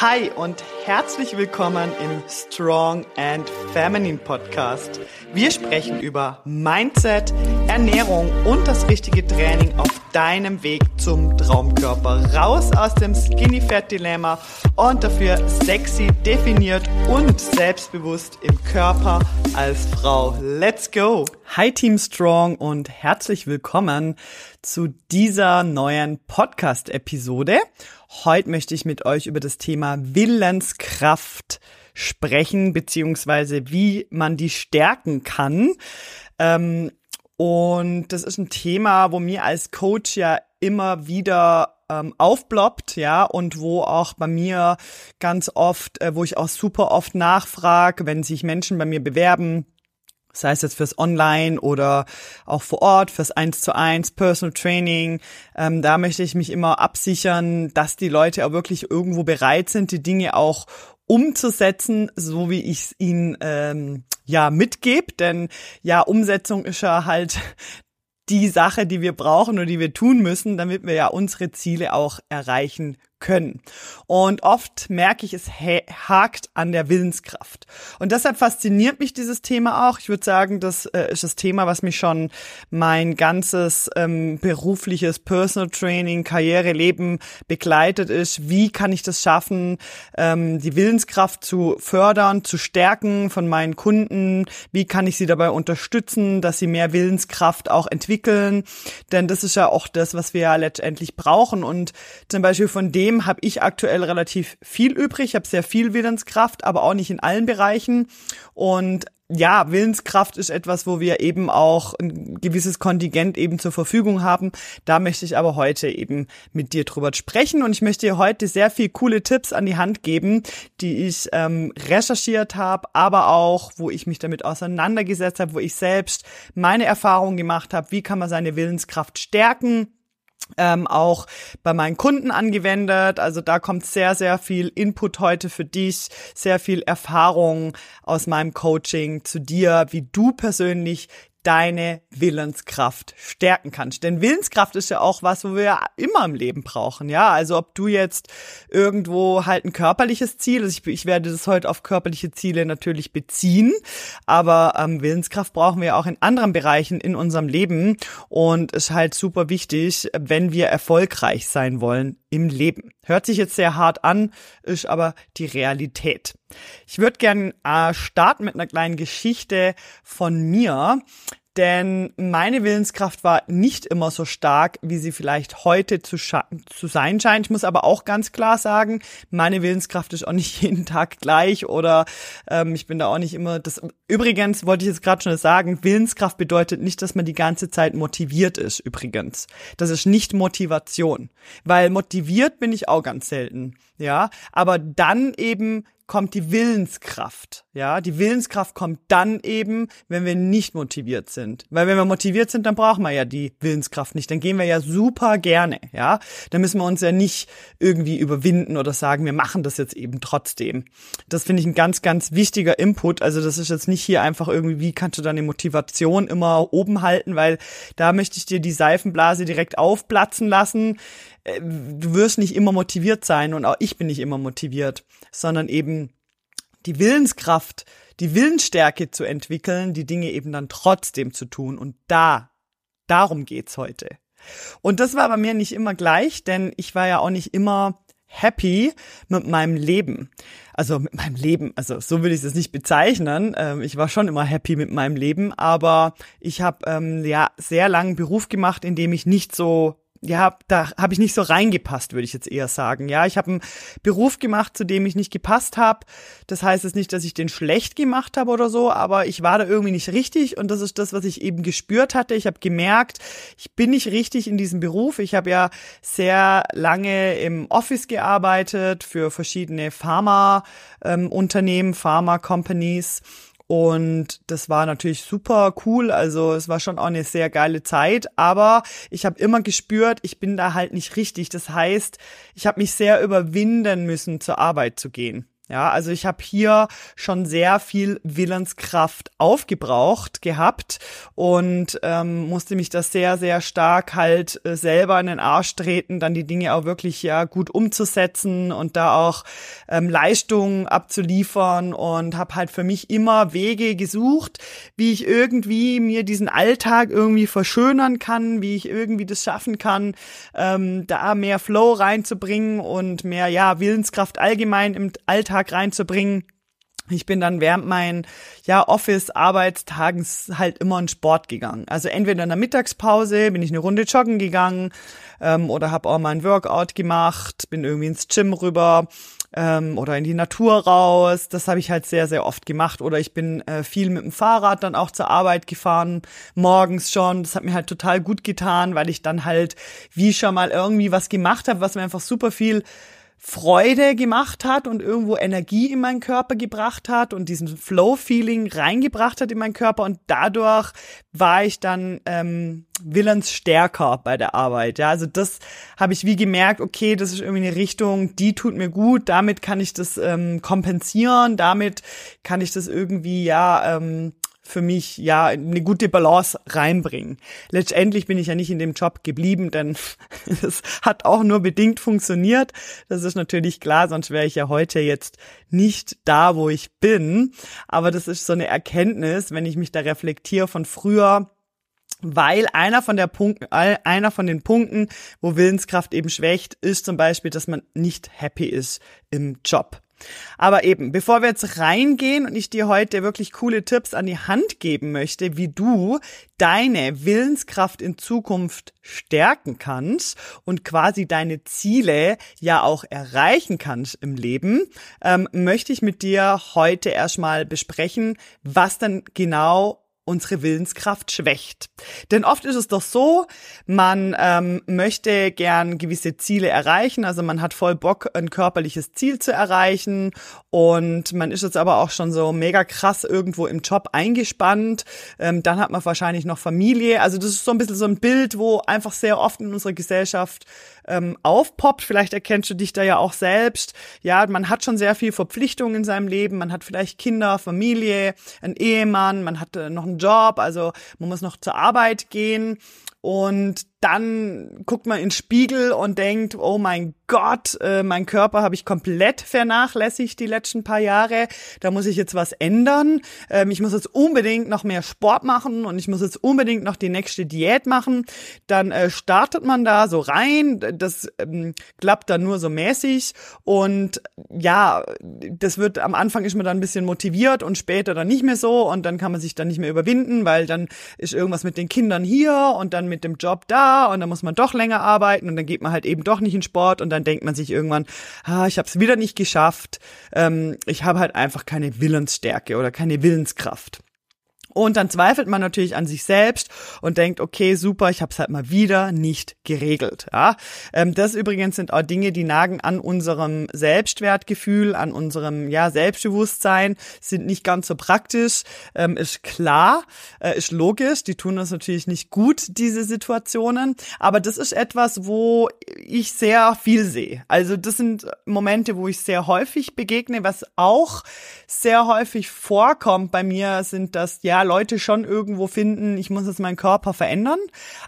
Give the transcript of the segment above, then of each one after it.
Hi und herzlich willkommen im Strong and Feminine Podcast. Wir sprechen über Mindset, Ernährung und das richtige Training auf deinem Weg zum Traumkörper. Raus aus dem Skinny Fat Dilemma und dafür sexy, definiert und selbstbewusst im Körper als Frau. Let's go! Hi Team Strong und herzlich willkommen zu dieser neuen Podcast-Episode. Heute möchte ich mit euch über das Thema Willenskraft sprechen, beziehungsweise wie man die stärken kann. Ähm, und das ist ein Thema, wo mir als Coach ja immer wieder ähm, aufploppt, ja, und wo auch bei mir ganz oft, äh, wo ich auch super oft nachfrage, wenn sich Menschen bei mir bewerben, sei es jetzt fürs Online oder auch vor Ort, fürs Eins zu eins, Personal Training. Ähm, da möchte ich mich immer absichern, dass die Leute auch wirklich irgendwo bereit sind, die Dinge auch umzusetzen, so wie ich es ihnen ähm, ja mitgebe. Denn ja, Umsetzung ist ja halt die Sache, die wir brauchen und die wir tun müssen, damit wir ja unsere Ziele auch erreichen können. Und oft merke ich, es hakt an der Willenskraft. Und deshalb fasziniert mich dieses Thema auch. Ich würde sagen, das äh, ist das Thema, was mich schon mein ganzes ähm, berufliches Personal Training, Karriereleben begleitet ist. Wie kann ich das schaffen, ähm, die Willenskraft zu fördern, zu stärken von meinen Kunden? Wie kann ich sie dabei unterstützen, dass sie mehr Willenskraft auch entwickeln? Denn das ist ja auch das, was wir ja letztendlich brauchen. Und zum Beispiel von dem, dem habe ich aktuell relativ viel übrig. Ich habe sehr viel Willenskraft, aber auch nicht in allen Bereichen. Und ja, Willenskraft ist etwas, wo wir eben auch ein gewisses Kontingent eben zur Verfügung haben. Da möchte ich aber heute eben mit dir drüber sprechen und ich möchte dir heute sehr viel coole Tipps an die Hand geben, die ich ähm, recherchiert habe, aber auch, wo ich mich damit auseinandergesetzt habe, wo ich selbst meine Erfahrungen gemacht habe, wie kann man seine Willenskraft stärken ähm, auch bei meinen Kunden angewendet. Also da kommt sehr, sehr viel Input heute für dich, sehr viel Erfahrung aus meinem Coaching zu dir, wie du persönlich deine Willenskraft stärken kannst. Denn Willenskraft ist ja auch was, wo wir ja immer im Leben brauchen, ja. Also ob du jetzt irgendwo halt ein körperliches Ziel, also ich, ich werde das heute auf körperliche Ziele natürlich beziehen, aber ähm, Willenskraft brauchen wir auch in anderen Bereichen in unserem Leben und ist halt super wichtig, wenn wir erfolgreich sein wollen im Leben. Hört sich jetzt sehr hart an, ist aber die Realität. Ich würde gern äh, starten mit einer kleinen Geschichte von mir. Denn meine Willenskraft war nicht immer so stark, wie sie vielleicht heute zu, zu sein scheint. Ich muss aber auch ganz klar sagen, meine Willenskraft ist auch nicht jeden Tag gleich oder ähm, ich bin da auch nicht immer das. Übrigens wollte ich jetzt gerade schon sagen, Willenskraft bedeutet nicht, dass man die ganze Zeit motiviert ist. Übrigens, das ist nicht Motivation, weil motiviert bin ich auch ganz selten. Ja, aber dann eben kommt die Willenskraft. Ja, die Willenskraft kommt dann eben, wenn wir nicht motiviert sind. Weil wenn wir motiviert sind, dann brauchen wir ja die Willenskraft nicht. Dann gehen wir ja super gerne. Ja, dann müssen wir uns ja nicht irgendwie überwinden oder sagen, wir machen das jetzt eben trotzdem. Das finde ich ein ganz, ganz wichtiger Input. Also das ist jetzt nicht hier einfach irgendwie, wie kannst du deine Motivation immer oben halten, weil da möchte ich dir die Seifenblase direkt aufplatzen lassen. Äh, du wirst nicht immer motiviert sein und auch ich bin nicht immer motiviert, sondern eben die Willenskraft, die Willensstärke zu entwickeln, die Dinge eben dann trotzdem zu tun. Und da, darum geht's heute. Und das war bei mir nicht immer gleich, denn ich war ja auch nicht immer happy mit meinem Leben. Also mit meinem Leben, also so würde ich es nicht bezeichnen. Ähm, ich war schon immer happy mit meinem Leben, aber ich habe ähm, ja sehr langen Beruf gemacht, in dem ich nicht so ja, da habe ich nicht so reingepasst, würde ich jetzt eher sagen. Ja, ich habe einen Beruf gemacht, zu dem ich nicht gepasst habe. Das heißt jetzt nicht, dass ich den schlecht gemacht habe oder so, aber ich war da irgendwie nicht richtig und das ist das, was ich eben gespürt hatte. Ich habe gemerkt, ich bin nicht richtig in diesem Beruf. Ich habe ja sehr lange im Office gearbeitet für verschiedene Pharma-Unternehmen, ähm, Pharma-Companies und das war natürlich super cool. Also es war schon auch eine sehr geile Zeit. Aber ich habe immer gespürt, ich bin da halt nicht richtig. Das heißt, ich habe mich sehr überwinden müssen, zur Arbeit zu gehen. Ja, also ich habe hier schon sehr viel Willenskraft aufgebraucht gehabt und ähm, musste mich das sehr, sehr stark halt äh, selber in den Arsch treten, dann die Dinge auch wirklich ja gut umzusetzen und da auch ähm, Leistungen abzuliefern und habe halt für mich immer Wege gesucht, wie ich irgendwie mir diesen Alltag irgendwie verschönern kann, wie ich irgendwie das schaffen kann, ähm, da mehr Flow reinzubringen und mehr ja Willenskraft allgemein im Alltag Alltag reinzubringen. Ich bin dann während meinen ja, Office-Arbeitstagens halt immer in Sport gegangen. Also entweder in der Mittagspause bin ich eine Runde joggen gegangen ähm, oder habe auch mal ein Workout gemacht, bin irgendwie ins Gym rüber ähm, oder in die Natur raus. Das habe ich halt sehr, sehr oft gemacht. Oder ich bin äh, viel mit dem Fahrrad dann auch zur Arbeit gefahren, morgens schon. Das hat mir halt total gut getan, weil ich dann halt wie schon mal irgendwie was gemacht habe, was mir einfach super viel Freude gemacht hat und irgendwo Energie in meinen Körper gebracht hat und diesen Flow-Feeling reingebracht hat in meinen Körper. Und dadurch war ich dann ähm, willensstärker bei der Arbeit. Ja, also das habe ich wie gemerkt, okay, das ist irgendwie eine Richtung, die tut mir gut, damit kann ich das ähm, kompensieren, damit kann ich das irgendwie ja ähm, für mich ja eine gute Balance reinbringen. Letztendlich bin ich ja nicht in dem Job geblieben, denn es hat auch nur bedingt funktioniert. Das ist natürlich klar, sonst wäre ich ja heute jetzt nicht da, wo ich bin. Aber das ist so eine Erkenntnis, wenn ich mich da reflektiere von früher, weil einer von der Punkten, einer von den Punkten, wo Willenskraft eben schwächt, ist zum Beispiel, dass man nicht happy ist im Job. Aber eben, bevor wir jetzt reingehen und ich dir heute wirklich coole Tipps an die Hand geben möchte, wie du deine Willenskraft in Zukunft stärken kannst und quasi deine Ziele ja auch erreichen kannst im Leben, ähm, möchte ich mit dir heute erstmal besprechen, was dann genau unsere Willenskraft schwächt. Denn oft ist es doch so, man ähm, möchte gern gewisse Ziele erreichen, also man hat voll Bock, ein körperliches Ziel zu erreichen und man ist jetzt aber auch schon so mega krass irgendwo im Job eingespannt. Ähm, dann hat man wahrscheinlich noch Familie. Also das ist so ein bisschen so ein Bild, wo einfach sehr oft in unserer Gesellschaft ähm, aufpoppt. Vielleicht erkennst du dich da ja auch selbst. Ja, man hat schon sehr viel Verpflichtung in seinem Leben. Man hat vielleicht Kinder, Familie, einen Ehemann, man hat äh, noch einen Job, also man muss noch zur Arbeit gehen. Und dann guckt man in den Spiegel und denkt, oh mein Gott, äh, mein Körper habe ich komplett vernachlässigt die letzten paar Jahre. Da muss ich jetzt was ändern. Ähm, ich muss jetzt unbedingt noch mehr Sport machen und ich muss jetzt unbedingt noch die nächste Diät machen. Dann äh, startet man da so rein. Das ähm, klappt dann nur so mäßig. Und ja, das wird am Anfang ist man dann ein bisschen motiviert und später dann nicht mehr so. Und dann kann man sich dann nicht mehr überwinden, weil dann ist irgendwas mit den Kindern hier und dann mit dem Job da und dann muss man doch länger arbeiten und dann geht man halt eben doch nicht in Sport und dann denkt man sich irgendwann, ah, ich habe es wieder nicht geschafft, ähm, ich habe halt einfach keine Willensstärke oder keine Willenskraft. Und dann zweifelt man natürlich an sich selbst und denkt, okay, super, ich habe es halt mal wieder nicht geregelt. Ja, ähm, das übrigens sind auch Dinge, die nagen an unserem Selbstwertgefühl, an unserem ja Selbstbewusstsein, sind nicht ganz so praktisch. Ähm, ist klar, äh, ist logisch. Die tun uns natürlich nicht gut diese Situationen, aber das ist etwas, wo ich sehr viel sehe. Also das sind Momente, wo ich sehr häufig begegne, was auch sehr häufig vorkommt bei mir, sind das ja Leute schon irgendwo finden, ich muss jetzt meinen Körper verändern,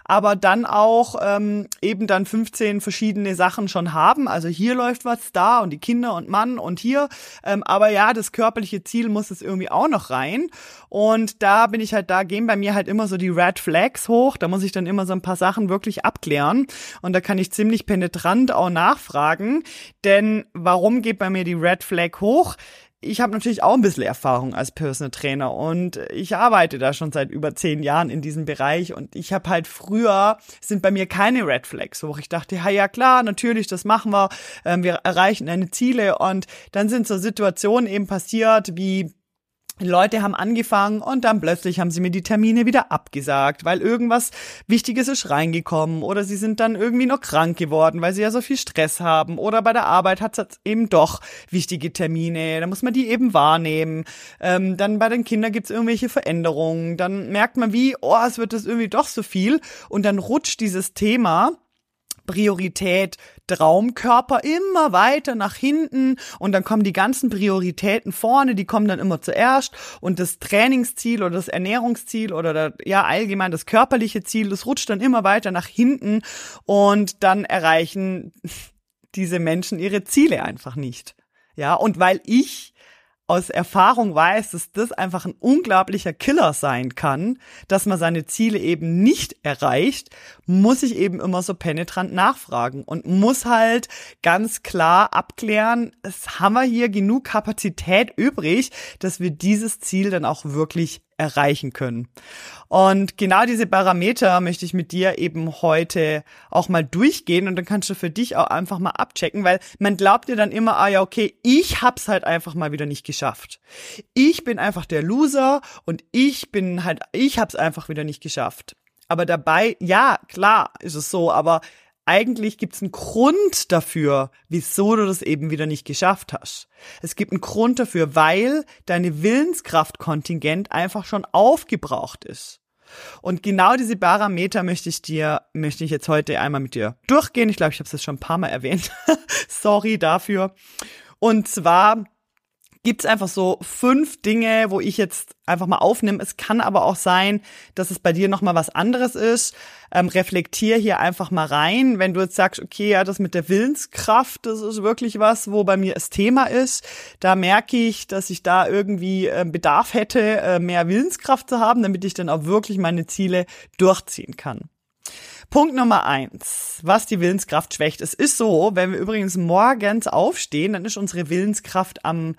aber dann auch ähm, eben dann 15 verschiedene Sachen schon haben. Also hier läuft was da und die Kinder und Mann und hier. Ähm, aber ja, das körperliche Ziel muss es irgendwie auch noch rein. Und da bin ich halt, da gehen bei mir halt immer so die Red Flags hoch. Da muss ich dann immer so ein paar Sachen wirklich abklären. Und da kann ich ziemlich penetrant auch nachfragen. Denn warum geht bei mir die Red Flag hoch? Ich habe natürlich auch ein bisschen Erfahrung als Personal Trainer und ich arbeite da schon seit über zehn Jahren in diesem Bereich und ich habe halt früher sind bei mir keine Red Flags, wo ich dachte, ja, ja klar, natürlich, das machen wir, ähm, wir erreichen deine Ziele und dann sind so Situationen eben passiert wie Leute haben angefangen und dann plötzlich haben sie mir die Termine wieder abgesagt, weil irgendwas Wichtiges ist reingekommen oder sie sind dann irgendwie noch krank geworden, weil sie ja so viel Stress haben oder bei der Arbeit hat es eben doch wichtige Termine, da muss man die eben wahrnehmen. Ähm, dann bei den Kindern gibt es irgendwelche Veränderungen, dann merkt man wie, oh, es wird das irgendwie doch so viel und dann rutscht dieses Thema Priorität Traumkörper immer weiter nach hinten und dann kommen die ganzen Prioritäten vorne, die kommen dann immer zuerst und das Trainingsziel oder das Ernährungsziel oder der, ja allgemein das körperliche Ziel, das rutscht dann immer weiter nach hinten und dann erreichen diese Menschen ihre Ziele einfach nicht. Ja, und weil ich aus Erfahrung weiß, dass das einfach ein unglaublicher Killer sein kann, dass man seine Ziele eben nicht erreicht, muss ich eben immer so penetrant nachfragen und muss halt ganz klar abklären, es haben wir hier genug Kapazität übrig, dass wir dieses Ziel dann auch wirklich erreichen können. Und genau diese Parameter möchte ich mit dir eben heute auch mal durchgehen und dann kannst du für dich auch einfach mal abchecken, weil man glaubt dir dann immer, ah ja, okay, ich hab's halt einfach mal wieder nicht geschafft. Ich bin einfach der Loser und ich bin halt, ich hab's einfach wieder nicht geschafft. Aber dabei, ja, klar ist es so, aber eigentlich gibt es einen Grund dafür, wieso du das eben wieder nicht geschafft hast. Es gibt einen Grund dafür, weil deine Willenskraftkontingent einfach schon aufgebraucht ist. Und genau diese Parameter möchte ich dir, möchte ich jetzt heute einmal mit dir durchgehen. Ich glaube, ich habe es jetzt schon ein paar Mal erwähnt. Sorry dafür. Und zwar gibt's einfach so fünf Dinge, wo ich jetzt einfach mal aufnehme. Es kann aber auch sein, dass es bei dir nochmal was anderes ist. Ähm, reflektier hier einfach mal rein. Wenn du jetzt sagst, okay, ja, das mit der Willenskraft, das ist wirklich was, wo bei mir das Thema ist. Da merke ich, dass ich da irgendwie äh, Bedarf hätte, äh, mehr Willenskraft zu haben, damit ich dann auch wirklich meine Ziele durchziehen kann. Punkt Nummer eins, was die Willenskraft schwächt. Es ist so, wenn wir übrigens morgens aufstehen, dann ist unsere Willenskraft am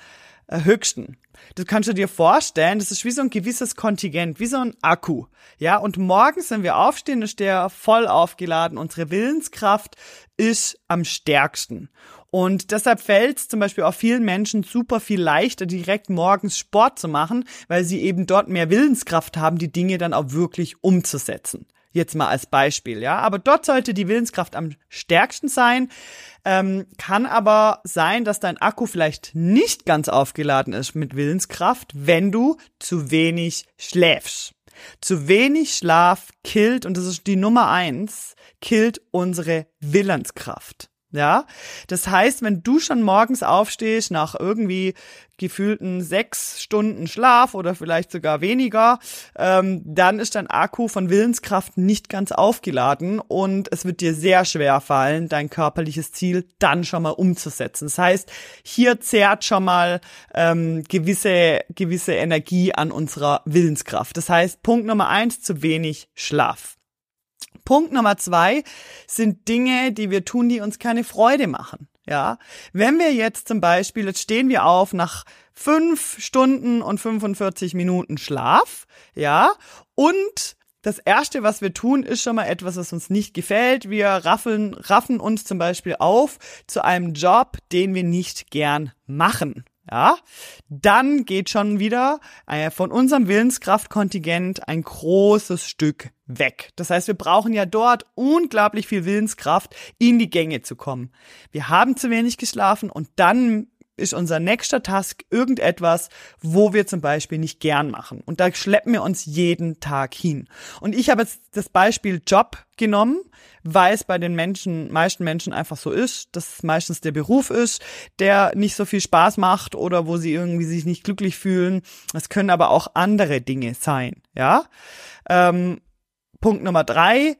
höchsten. Das kannst du dir vorstellen, das ist wie so ein gewisses Kontingent, wie so ein Akku. Ja, und morgens, wenn wir aufstehen, ist der voll aufgeladen. Unsere Willenskraft ist am stärksten. Und deshalb fällt es zum Beispiel auch vielen Menschen super viel leichter, direkt morgens Sport zu machen, weil sie eben dort mehr Willenskraft haben, die Dinge dann auch wirklich umzusetzen. Jetzt mal als Beispiel, ja. Aber dort sollte die Willenskraft am stärksten sein. Ähm, kann aber sein, dass dein Akku vielleicht nicht ganz aufgeladen ist mit Willenskraft, wenn du zu wenig schläfst. Zu wenig Schlaf killt, und das ist die Nummer eins, killt unsere Willenskraft. Ja, das heißt, wenn du schon morgens aufstehst nach irgendwie gefühlten sechs Stunden Schlaf oder vielleicht sogar weniger, ähm, dann ist dein Akku von Willenskraft nicht ganz aufgeladen und es wird dir sehr schwer fallen, dein körperliches Ziel dann schon mal umzusetzen. Das heißt, hier zehrt schon mal ähm, gewisse gewisse Energie an unserer Willenskraft. Das heißt, Punkt Nummer eins: zu wenig Schlaf. Punkt Nummer zwei sind Dinge, die wir tun, die uns keine Freude machen. Ja, wenn wir jetzt zum Beispiel, jetzt stehen wir auf nach fünf Stunden und 45 Minuten Schlaf, ja, und das erste, was wir tun, ist schon mal etwas, was uns nicht gefällt. Wir raffeln, raffen uns zum Beispiel auf zu einem Job, den wir nicht gern machen ja, dann geht schon wieder äh, von unserem Willenskraftkontingent ein großes Stück weg. Das heißt, wir brauchen ja dort unglaublich viel Willenskraft, in die Gänge zu kommen. Wir haben zu wenig geschlafen und dann ist unser nächster Task irgendetwas, wo wir zum Beispiel nicht gern machen. Und da schleppen wir uns jeden Tag hin. Und ich habe jetzt das Beispiel Job genommen, weil es bei den Menschen, meisten Menschen einfach so ist, dass es meistens der Beruf ist, der nicht so viel Spaß macht oder wo sie irgendwie sich nicht glücklich fühlen. Es können aber auch andere Dinge sein, ja. Ähm, Punkt Nummer drei,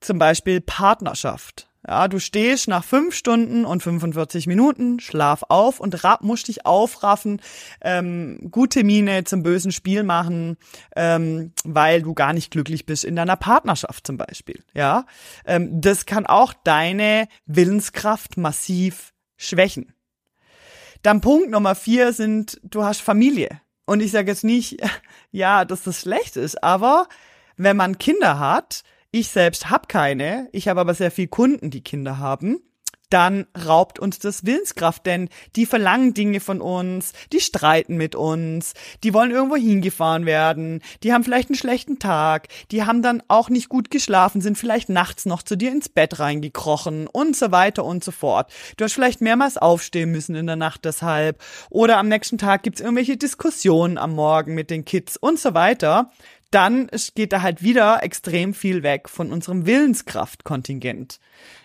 zum Beispiel Partnerschaft. Ja, du stehst nach fünf Stunden und 45 Minuten, schlaf auf und rapp, musst dich aufraffen, ähm, gute Miene zum bösen Spiel machen, ähm, weil du gar nicht glücklich bist in deiner Partnerschaft zum Beispiel. Ja, ähm, das kann auch deine Willenskraft massiv schwächen. Dann Punkt Nummer vier sind, du hast Familie. Und ich sage jetzt nicht, ja, dass das schlecht ist, aber wenn man Kinder hat, ich selbst habe keine, ich habe aber sehr viel Kunden, die Kinder haben, dann raubt uns das Willenskraft, denn die verlangen Dinge von uns, die streiten mit uns, die wollen irgendwo hingefahren werden, die haben vielleicht einen schlechten Tag, die haben dann auch nicht gut geschlafen, sind vielleicht nachts noch zu dir ins Bett reingekrochen und so weiter und so fort. Du hast vielleicht mehrmals aufstehen müssen in der Nacht deshalb oder am nächsten Tag gibt's irgendwelche Diskussionen am Morgen mit den Kids und so weiter. Dann geht da halt wieder extrem viel weg von unserem Willenskraftkontingent.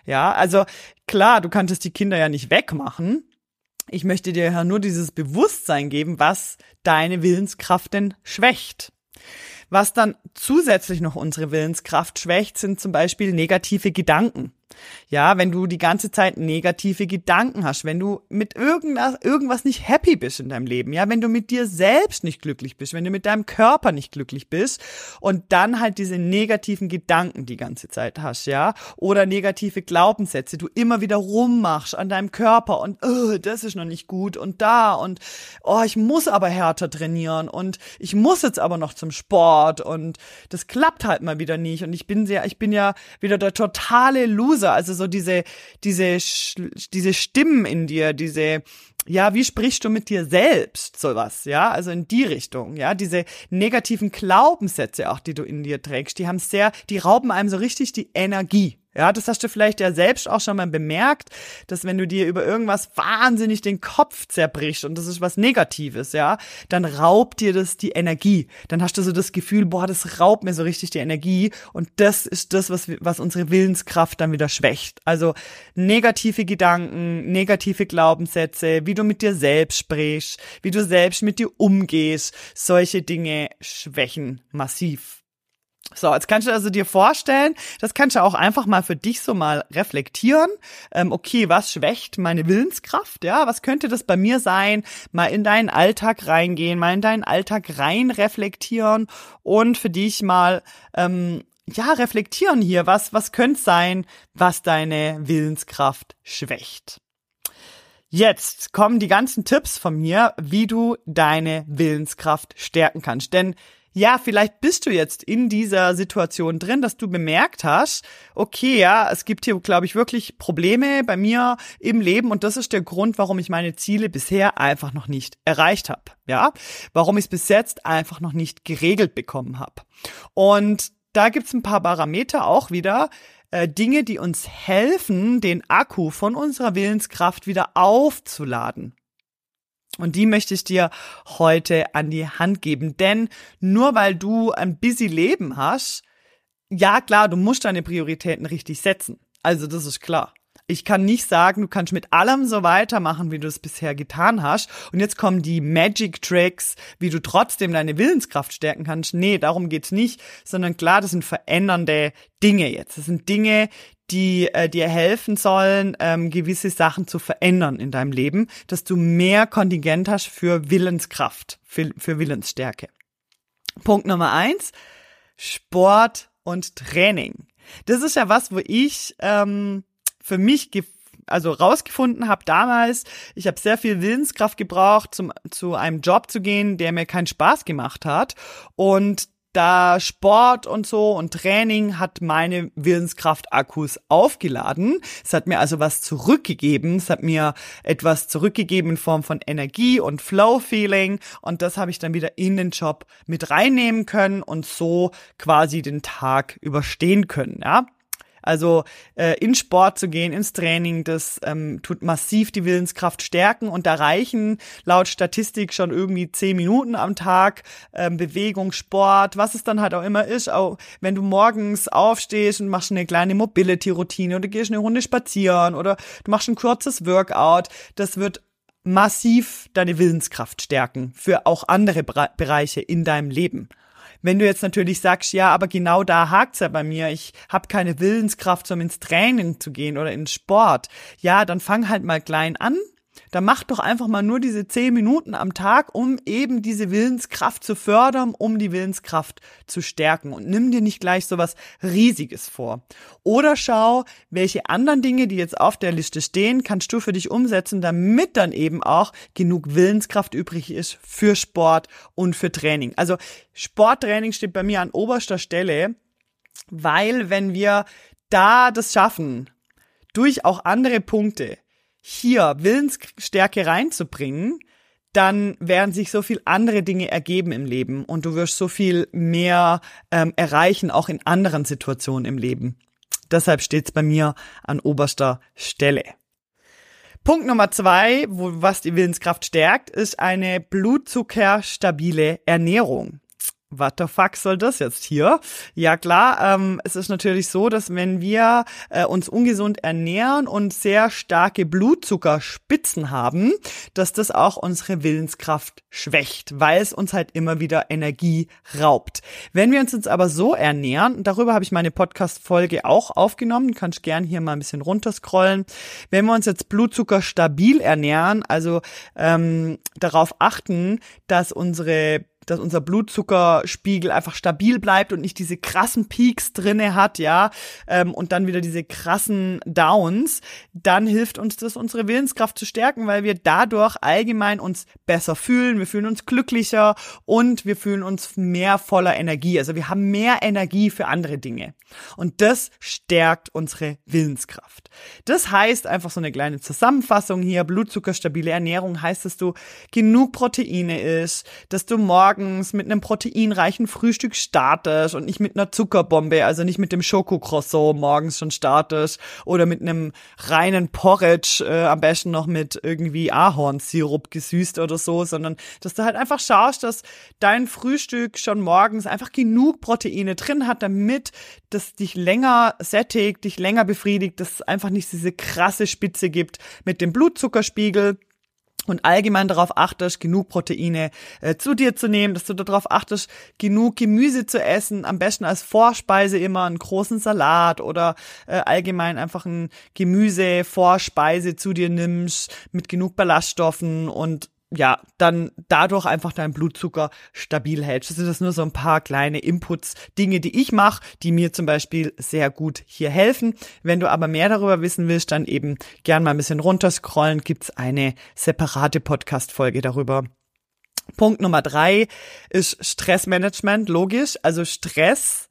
Ja, also klar, du könntest die Kinder ja nicht wegmachen. Ich möchte dir ja nur dieses Bewusstsein geben, was deine Willenskraft denn schwächt. Was dann zusätzlich noch unsere Willenskraft schwächt, sind zum Beispiel negative Gedanken. Ja, wenn du die ganze Zeit negative Gedanken hast, wenn du mit irgendwas, irgendwas nicht happy bist in deinem Leben, ja, wenn du mit dir selbst nicht glücklich bist, wenn du mit deinem Körper nicht glücklich bist und dann halt diese negativen Gedanken die ganze Zeit hast, ja, oder negative Glaubenssätze, du immer wieder rummachst an deinem Körper und oh, das ist noch nicht gut und da und oh, ich muss aber härter trainieren und ich muss jetzt aber noch zum Sport und das klappt halt mal wieder nicht und ich bin sehr, ich bin ja wieder der totale Loser also so diese, diese, diese Stimmen in dir, diese, ja, wie sprichst du mit dir selbst, sowas, ja, also in die Richtung, ja, diese negativen Glaubenssätze auch, die du in dir trägst, die haben sehr, die rauben einem so richtig die Energie. Ja, das hast du vielleicht ja selbst auch schon mal bemerkt, dass wenn du dir über irgendwas wahnsinnig den Kopf zerbrichst und das ist was Negatives, ja, dann raubt dir das die Energie. Dann hast du so das Gefühl, boah, das raubt mir so richtig die Energie und das ist das, was, was unsere Willenskraft dann wieder schwächt. Also negative Gedanken, negative Glaubenssätze, wie du mit dir selbst sprichst, wie du selbst mit dir umgehst, solche Dinge schwächen massiv so, jetzt kannst du also dir vorstellen, das kannst du auch einfach mal für dich so mal reflektieren. Ähm, okay, was schwächt meine Willenskraft? Ja, was könnte das bei mir sein? Mal in deinen Alltag reingehen, mal in deinen Alltag rein reflektieren und für dich mal ähm, ja reflektieren hier. Was was könnte sein, was deine Willenskraft schwächt? Jetzt kommen die ganzen Tipps von mir, wie du deine Willenskraft stärken kannst. Denn ja, vielleicht bist du jetzt in dieser Situation drin, dass du bemerkt hast, okay, ja, es gibt hier, glaube ich, wirklich Probleme bei mir im Leben und das ist der Grund, warum ich meine Ziele bisher einfach noch nicht erreicht habe. Ja, warum ich es bis jetzt einfach noch nicht geregelt bekommen habe. Und da gibt's ein paar Parameter auch wieder, äh, Dinge, die uns helfen, den Akku von unserer Willenskraft wieder aufzuladen. Und die möchte ich dir heute an die Hand geben. Denn nur weil du ein busy Leben hast, ja klar, du musst deine Prioritäten richtig setzen. Also das ist klar. Ich kann nicht sagen, du kannst mit allem so weitermachen, wie du es bisher getan hast. Und jetzt kommen die Magic Tricks, wie du trotzdem deine Willenskraft stärken kannst. Nee, darum geht's nicht, sondern klar, das sind verändernde Dinge jetzt. Das sind Dinge, die äh, dir helfen sollen, ähm, gewisse Sachen zu verändern in deinem Leben, dass du mehr Kontingent hast für Willenskraft, für, für Willensstärke. Punkt Nummer eins, Sport und Training. Das ist ja was, wo ich ähm, für mich also rausgefunden habe damals, ich habe sehr viel Willenskraft gebraucht, zum, zu einem Job zu gehen, der mir keinen Spaß gemacht hat. Und da Sport und so und Training hat meine Willenskraft-Akkus aufgeladen. Es hat mir also was zurückgegeben. Es hat mir etwas zurückgegeben in Form von Energie und Flow-Feeling. Und das habe ich dann wieder in den Job mit reinnehmen können und so quasi den Tag überstehen können. Ja, also äh, in Sport zu gehen, ins Training, das ähm, tut massiv die Willenskraft stärken und da reichen laut Statistik schon irgendwie zehn Minuten am Tag ähm, Bewegung, Sport, was es dann halt auch immer ist. Auch wenn du morgens aufstehst und machst eine kleine Mobility-Routine oder gehst eine Runde spazieren oder du machst ein kurzes Workout, das wird massiv deine Willenskraft stärken für auch andere Bereiche in deinem Leben. Wenn du jetzt natürlich sagst, ja, aber genau da hakt's ja bei mir, ich habe keine Willenskraft, um ins Training zu gehen oder ins Sport, ja, dann fang halt mal klein an dann mach doch einfach mal nur diese zehn Minuten am Tag, um eben diese Willenskraft zu fördern, um die Willenskraft zu stärken. Und nimm dir nicht gleich so was Riesiges vor. Oder schau, welche anderen Dinge, die jetzt auf der Liste stehen, kannst du für dich umsetzen, damit dann eben auch genug Willenskraft übrig ist für Sport und für Training. Also Sporttraining steht bei mir an oberster Stelle, weil wenn wir da das schaffen, durch auch andere Punkte, hier Willensstärke reinzubringen, dann werden sich so viel andere Dinge ergeben im Leben und du wirst so viel mehr ähm, erreichen, auch in anderen Situationen im Leben. Deshalb steht's bei mir an oberster Stelle. Punkt Nummer zwei, wo, was die Willenskraft stärkt, ist eine blutzuckerstabile Ernährung. What the fuck soll das jetzt hier? Ja klar, ähm, es ist natürlich so, dass wenn wir äh, uns ungesund ernähren und sehr starke Blutzuckerspitzen haben, dass das auch unsere Willenskraft schwächt, weil es uns halt immer wieder Energie raubt. Wenn wir uns jetzt aber so ernähren, darüber habe ich meine Podcast-Folge auch aufgenommen, kannst gern hier mal ein bisschen runterscrollen. Wenn wir uns jetzt Blutzucker stabil ernähren, also ähm, darauf achten, dass unsere dass unser Blutzuckerspiegel einfach stabil bleibt und nicht diese krassen Peaks drinne hat, ja, ähm, und dann wieder diese krassen Downs, dann hilft uns das, unsere Willenskraft zu stärken, weil wir dadurch allgemein uns besser fühlen, wir fühlen uns glücklicher und wir fühlen uns mehr voller Energie. Also wir haben mehr Energie für andere Dinge. Und das stärkt unsere Willenskraft. Das heißt einfach so eine kleine Zusammenfassung hier, blutzuckerstabile Ernährung heißt, dass du genug Proteine isst, dass du morgen morgens mit einem proteinreichen Frühstück startest und nicht mit einer Zuckerbombe, also nicht mit dem Schokocroissant morgens schon startest oder mit einem reinen Porridge, äh, am besten noch mit irgendwie Ahornsirup gesüßt oder so, sondern dass du halt einfach schaust, dass dein Frühstück schon morgens einfach genug Proteine drin hat, damit das dich länger sättigt, dich länger befriedigt, dass es einfach nicht diese krasse Spitze gibt mit dem Blutzuckerspiegel und allgemein darauf achtest, genug Proteine äh, zu dir zu nehmen, dass du darauf achtest, genug Gemüse zu essen, am besten als Vorspeise immer einen großen Salat oder äh, allgemein einfach ein Gemüse Vorspeise zu dir nimmst mit genug Ballaststoffen und ja, dann dadurch einfach deinen Blutzucker stabil hältst. Das sind das nur so ein paar kleine Inputs, Dinge, die ich mache, die mir zum Beispiel sehr gut hier helfen. Wenn du aber mehr darüber wissen willst, dann eben gern mal ein bisschen runterscrollen, gibt's eine separate Podcast-Folge darüber. Punkt Nummer drei ist Stressmanagement, logisch. Also Stress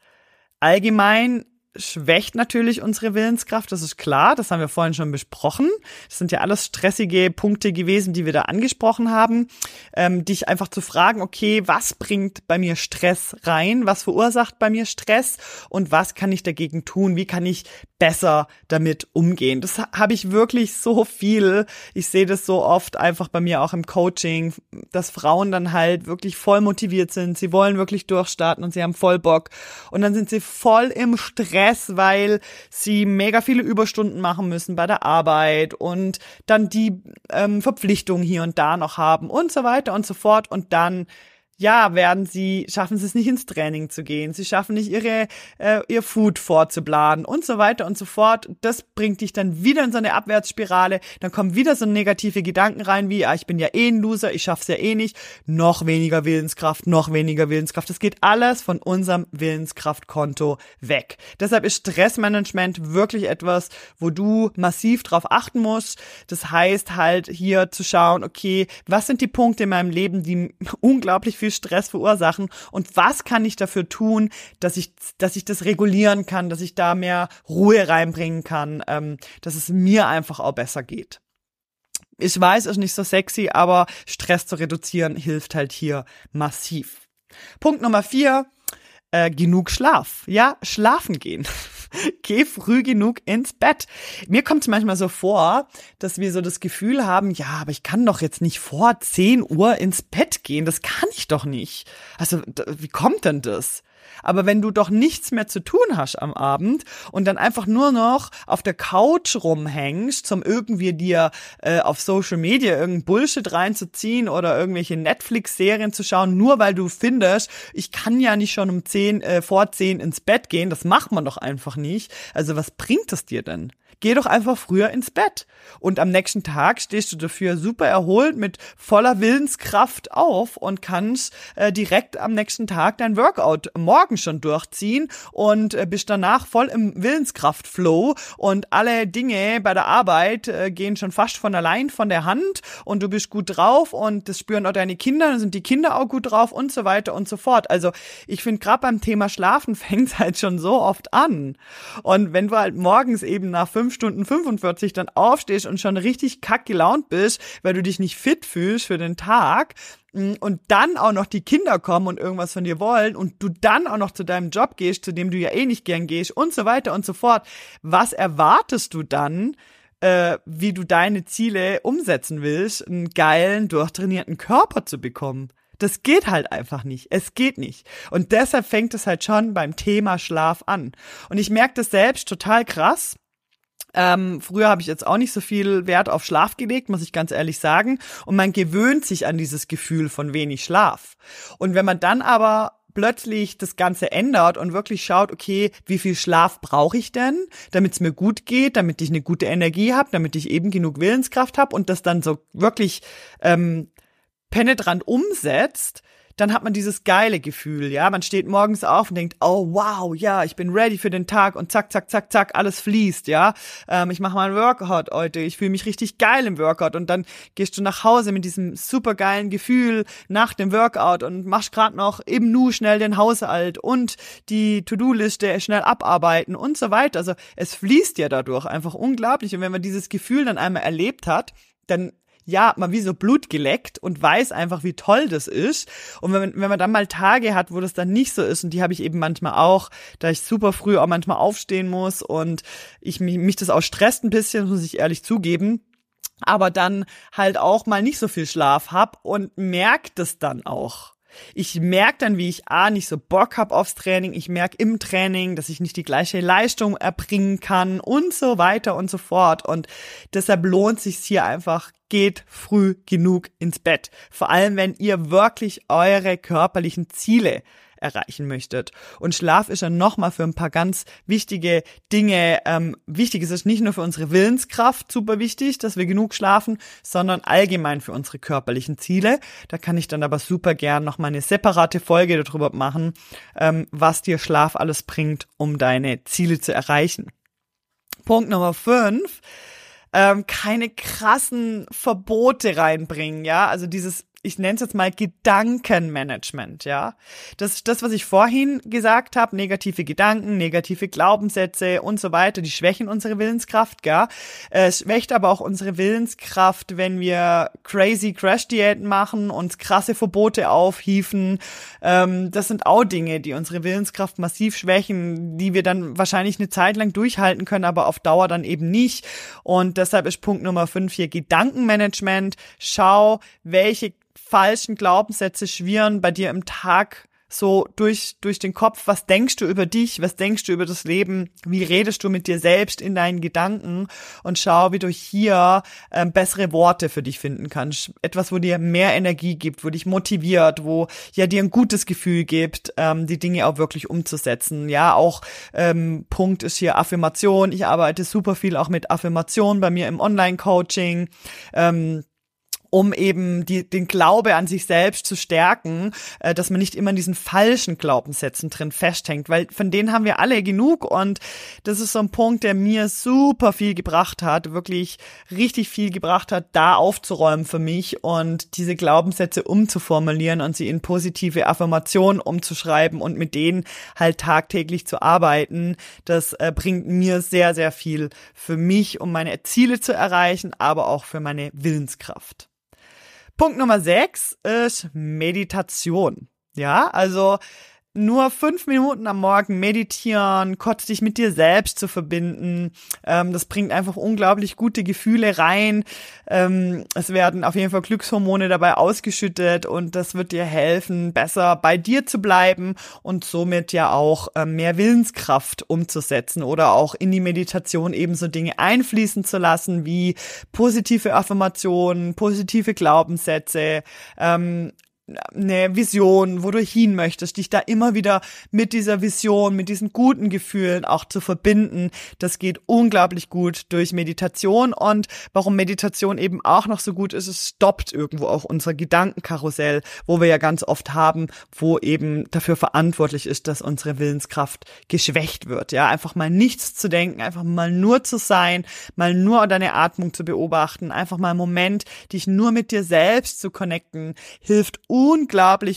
allgemein schwächt natürlich unsere Willenskraft, das ist klar, das haben wir vorhin schon besprochen. Das sind ja alles stressige Punkte gewesen, die wir da angesprochen haben. Ähm, dich einfach zu fragen, okay, was bringt bei mir Stress rein? Was verursacht bei mir Stress? Und was kann ich dagegen tun? Wie kann ich besser damit umgehen? Das habe ich wirklich so viel. Ich sehe das so oft einfach bei mir auch im Coaching, dass Frauen dann halt wirklich voll motiviert sind. Sie wollen wirklich durchstarten und sie haben voll Bock. Und dann sind sie voll im Stress weil sie mega viele Überstunden machen müssen bei der Arbeit und dann die ähm, Verpflichtungen hier und da noch haben und so weiter und so fort und dann ja, werden sie, schaffen sie es nicht ins Training zu gehen, sie schaffen nicht ihre, äh, ihr Food vorzuplanen und so weiter und so fort. Das bringt dich dann wieder in so eine Abwärtsspirale, dann kommen wieder so negative Gedanken rein wie, ah, ich bin ja eh ein Loser, ich schaff's ja eh nicht, noch weniger Willenskraft, noch weniger Willenskraft. Das geht alles von unserem Willenskraftkonto weg. Deshalb ist Stressmanagement wirklich etwas, wo du massiv drauf achten musst. Das heißt halt hier zu schauen, okay, was sind die Punkte in meinem Leben, die unglaublich viel viel Stress verursachen und was kann ich dafür tun, dass ich, dass ich das regulieren kann, dass ich da mehr Ruhe reinbringen kann, ähm, dass es mir einfach auch besser geht. Ich weiß, ist nicht so sexy, aber Stress zu reduzieren hilft halt hier massiv. Punkt Nummer vier, äh, genug Schlaf. Ja, schlafen gehen. Geh früh genug ins Bett. Mir kommt es manchmal so vor, dass wir so das Gefühl haben, ja, aber ich kann doch jetzt nicht vor 10 Uhr ins Bett gehen. Das kann ich doch nicht. Also, wie kommt denn das? Aber wenn du doch nichts mehr zu tun hast am Abend und dann einfach nur noch auf der Couch rumhängst, zum irgendwie dir äh, auf Social Media irgendein Bullshit reinzuziehen oder irgendwelche Netflix-Serien zu schauen, nur weil du findest, ich kann ja nicht schon um zehn, äh, vor zehn ins Bett gehen, das macht man doch einfach nicht. Also was bringt es dir denn? geh doch einfach früher ins Bett. Und am nächsten Tag stehst du dafür super erholt mit voller Willenskraft auf und kannst äh, direkt am nächsten Tag dein Workout morgen schon durchziehen und äh, bist danach voll im Willenskraft-Flow und alle Dinge bei der Arbeit äh, gehen schon fast von allein von der Hand und du bist gut drauf und das spüren auch deine Kinder, dann sind die Kinder auch gut drauf und so weiter und so fort. Also ich finde gerade beim Thema Schlafen fängt halt schon so oft an. Und wenn du halt morgens eben nach fünf 5 Stunden 45 dann aufstehst und schon richtig kack gelaunt bist, weil du dich nicht fit fühlst für den Tag, und dann auch noch die Kinder kommen und irgendwas von dir wollen und du dann auch noch zu deinem Job gehst, zu dem du ja eh nicht gern gehst und so weiter und so fort. Was erwartest du dann, äh, wie du deine Ziele umsetzen willst, einen geilen, durchtrainierten Körper zu bekommen? Das geht halt einfach nicht. Es geht nicht. Und deshalb fängt es halt schon beim Thema Schlaf an. Und ich merke das selbst total krass. Ähm, früher habe ich jetzt auch nicht so viel Wert auf Schlaf gelegt, muss ich ganz ehrlich sagen. Und man gewöhnt sich an dieses Gefühl von wenig Schlaf. Und wenn man dann aber plötzlich das Ganze ändert und wirklich schaut, okay, wie viel Schlaf brauche ich denn, damit es mir gut geht, damit ich eine gute Energie habe, damit ich eben genug Willenskraft habe und das dann so wirklich ähm, penetrant umsetzt, dann hat man dieses geile Gefühl, ja. Man steht morgens auf und denkt, oh wow, ja, ich bin ready für den Tag und zack, zack, zack, zack, alles fließt, ja. Ähm, ich mache mal ein Workout heute, ich fühle mich richtig geil im Workout und dann gehst du nach Hause mit diesem super geilen Gefühl nach dem Workout und machst gerade noch eben nu schnell den Haushalt und die To-Do-Liste schnell abarbeiten und so weiter. Also es fließt ja dadurch einfach unglaublich und wenn man dieses Gefühl dann einmal erlebt hat, dann ja, mal wie so Blut geleckt und weiß einfach, wie toll das ist. Und wenn man, wenn man dann mal Tage hat, wo das dann nicht so ist, und die habe ich eben manchmal auch, da ich super früh auch manchmal aufstehen muss und ich mich, mich das auch stresst ein bisschen, muss ich ehrlich zugeben, aber dann halt auch mal nicht so viel Schlaf hab und merkt es dann auch. Ich merke dann, wie ich A, nicht so Bock hab aufs Training. Ich merke im Training, dass ich nicht die gleiche Leistung erbringen kann und so weiter und so fort. Und deshalb lohnt sich hier einfach, geht früh genug ins Bett. Vor allem, wenn ihr wirklich eure körperlichen Ziele erreichen möchtet. Und Schlaf ist ja nochmal für ein paar ganz wichtige Dinge ähm, wichtig. Es ist nicht nur für unsere Willenskraft super wichtig, dass wir genug schlafen, sondern allgemein für unsere körperlichen Ziele. Da kann ich dann aber super gern nochmal eine separate Folge darüber machen, ähm, was dir Schlaf alles bringt, um deine Ziele zu erreichen. Punkt Nummer fünf ähm, keine krassen Verbote reinbringen, ja, also dieses ich nenne es jetzt mal Gedankenmanagement, ja. Das ist das, was ich vorhin gesagt habe, negative Gedanken, negative Glaubenssätze und so weiter, die schwächen unsere Willenskraft, gell? Es schwächt aber auch unsere Willenskraft, wenn wir crazy Crash-Diäten machen, uns krasse Verbote aufhieven. Ähm, das sind auch Dinge, die unsere Willenskraft massiv schwächen, die wir dann wahrscheinlich eine Zeit lang durchhalten können, aber auf Dauer dann eben nicht. Und deshalb ist Punkt Nummer fünf hier Gedankenmanagement. Schau, welche falschen Glaubenssätze schwirren bei dir im Tag so durch, durch den Kopf. Was denkst du über dich? Was denkst du über das Leben? Wie redest du mit dir selbst in deinen Gedanken? Und schau, wie du hier ähm, bessere Worte für dich finden kannst. Etwas, wo dir mehr Energie gibt, wo dich motiviert, wo ja dir ein gutes Gefühl gibt, ähm, die Dinge auch wirklich umzusetzen. Ja, auch ähm, Punkt ist hier Affirmation. Ich arbeite super viel auch mit Affirmation bei mir im Online-Coaching. Ähm, um eben die, den Glaube an sich selbst zu stärken, äh, dass man nicht immer in diesen falschen Glaubenssätzen drin festhängt, weil von denen haben wir alle genug und das ist so ein Punkt, der mir super viel gebracht hat, wirklich richtig viel gebracht hat, da aufzuräumen für mich und diese Glaubenssätze umzuformulieren und sie in positive Affirmationen umzuschreiben und mit denen halt tagtäglich zu arbeiten. Das äh, bringt mir sehr, sehr viel für mich, um meine Ziele zu erreichen, aber auch für meine Willenskraft. Punkt Nummer sechs ist Meditation. Ja, also nur fünf Minuten am Morgen meditieren, kurz dich mit dir selbst zu verbinden. Ähm, das bringt einfach unglaublich gute Gefühle rein. Ähm, es werden auf jeden Fall Glückshormone dabei ausgeschüttet und das wird dir helfen, besser bei dir zu bleiben und somit ja auch ähm, mehr Willenskraft umzusetzen oder auch in die Meditation ebenso Dinge einfließen zu lassen wie positive Affirmationen, positive Glaubenssätze, ähm, eine Vision, wo du hin möchtest, dich da immer wieder mit dieser Vision, mit diesen guten Gefühlen auch zu verbinden. Das geht unglaublich gut durch Meditation und warum Meditation eben auch noch so gut ist, es stoppt irgendwo auch unser Gedankenkarussell, wo wir ja ganz oft haben, wo eben dafür verantwortlich ist, dass unsere Willenskraft geschwächt wird. Ja, einfach mal nichts zu denken, einfach mal nur zu sein, mal nur deine Atmung zu beobachten, einfach mal einen Moment, dich nur mit dir selbst zu connecten, hilft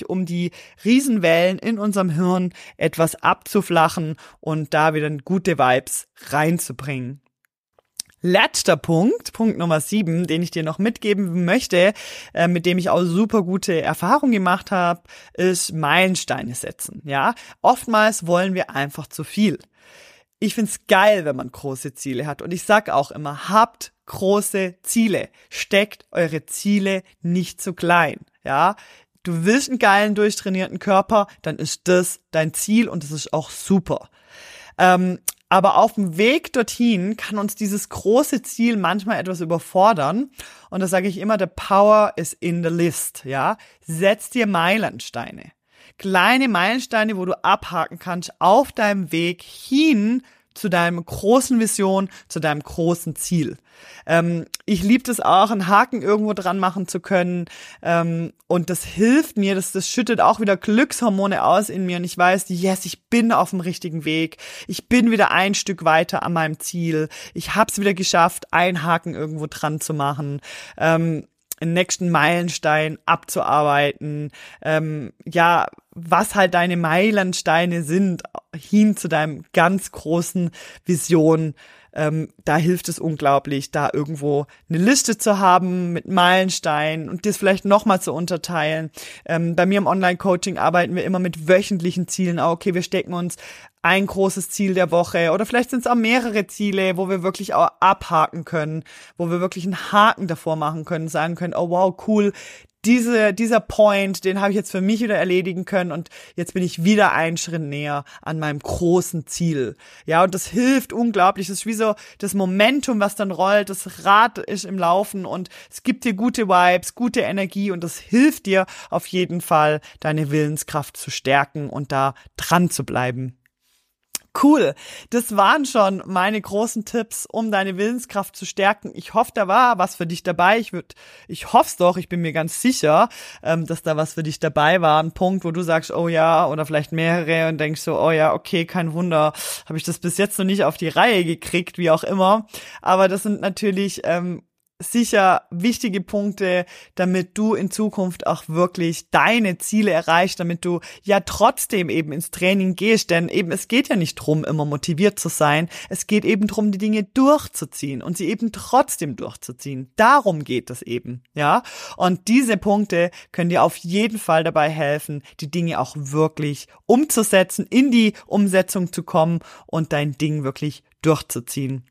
um die Riesenwellen in unserem Hirn etwas abzuflachen und da wieder gute Vibes reinzubringen. Letzter Punkt, Punkt Nummer sieben, den ich dir noch mitgeben möchte, äh, mit dem ich auch super gute Erfahrungen gemacht habe, ist Meilensteine setzen. Ja, oftmals wollen wir einfach zu viel. Ich find's geil, wenn man große Ziele hat und ich sag auch immer, habt große Ziele, steckt eure Ziele nicht zu klein. Ja, du willst einen geilen, durchtrainierten Körper, dann ist das dein Ziel und das ist auch super. Ähm, aber auf dem Weg dorthin kann uns dieses große Ziel manchmal etwas überfordern. Und da sage ich immer, the power is in the list, ja. Setz dir Meilensteine. Kleine Meilensteine, wo du abhaken kannst auf deinem Weg hin zu deinem großen Vision, zu deinem großen Ziel. Ähm, ich liebe es auch, einen Haken irgendwo dran machen zu können. Ähm, und das hilft mir, das, das schüttet auch wieder Glückshormone aus in mir. Und ich weiß, yes, ich bin auf dem richtigen Weg. Ich bin wieder ein Stück weiter an meinem Ziel. Ich habe es wieder geschafft, einen Haken irgendwo dran zu machen. Ähm, nächsten Meilenstein abzuarbeiten, ähm, ja, was halt deine Meilensteine sind, hin zu deinem ganz großen Vision. Ähm, da hilft es unglaublich, da irgendwo eine Liste zu haben mit Meilensteinen und das vielleicht nochmal zu unterteilen. Ähm, bei mir im Online-Coaching arbeiten wir immer mit wöchentlichen Zielen. Okay, wir stecken uns ein großes Ziel der Woche oder vielleicht sind es auch mehrere Ziele, wo wir wirklich auch abhaken können, wo wir wirklich einen Haken davor machen können, sagen können, oh wow, cool, diese, dieser Point, den habe ich jetzt für mich wieder erledigen können und jetzt bin ich wieder einen Schritt näher an meinem großen Ziel. Ja, und das hilft unglaublich. Das ist wie so das Momentum, was dann rollt. Das Rad ist im Laufen und es gibt dir gute Vibes, gute Energie und das hilft dir auf jeden Fall, deine Willenskraft zu stärken und da dran zu bleiben. Cool. Das waren schon meine großen Tipps, um deine Willenskraft zu stärken. Ich hoffe, da war was für dich dabei. Ich würde, ich hoffe es doch. Ich bin mir ganz sicher, ähm, dass da was für dich dabei war. Ein Punkt, wo du sagst, oh ja, oder vielleicht mehrere und denkst so, oh ja, okay, kein Wunder, habe ich das bis jetzt noch nicht auf die Reihe gekriegt, wie auch immer. Aber das sind natürlich ähm, sicher wichtige Punkte, damit du in Zukunft auch wirklich deine Ziele erreichst, damit du ja trotzdem eben ins Training gehst, denn eben es geht ja nicht drum, immer motiviert zu sein, es geht eben drum, die Dinge durchzuziehen und sie eben trotzdem durchzuziehen. Darum geht es eben, ja? Und diese Punkte können dir auf jeden Fall dabei helfen, die Dinge auch wirklich umzusetzen, in die Umsetzung zu kommen und dein Ding wirklich durchzuziehen.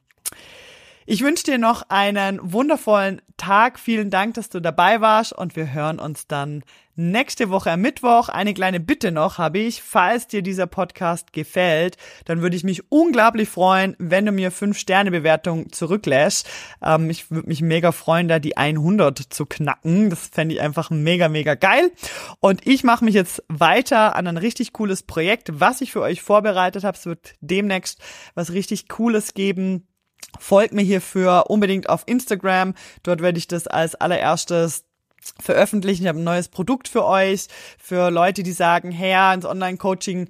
Ich wünsche dir noch einen wundervollen Tag. Vielen Dank, dass du dabei warst und wir hören uns dann nächste Woche am Mittwoch. Eine kleine Bitte noch habe ich. Falls dir dieser Podcast gefällt, dann würde ich mich unglaublich freuen, wenn du mir 5 Sterne Bewertung zurücklässt. Ähm, ich würde mich mega freuen, da die 100 zu knacken. Das fände ich einfach mega, mega geil. Und ich mache mich jetzt weiter an ein richtig cooles Projekt, was ich für euch vorbereitet habe. Es wird demnächst was richtig Cooles geben Folgt mir hierfür unbedingt auf Instagram. Dort werde ich das als allererstes veröffentlichen. Ich habe ein neues Produkt für euch, für Leute, die sagen, hey, ins Online-Coaching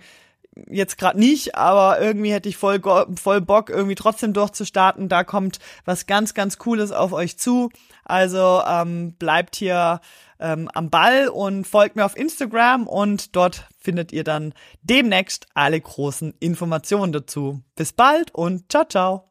jetzt gerade nicht, aber irgendwie hätte ich voll, voll Bock, irgendwie trotzdem durchzustarten. Da kommt was ganz, ganz Cooles auf euch zu. Also ähm, bleibt hier ähm, am Ball und folgt mir auf Instagram und dort findet ihr dann demnächst alle großen Informationen dazu. Bis bald und ciao, ciao.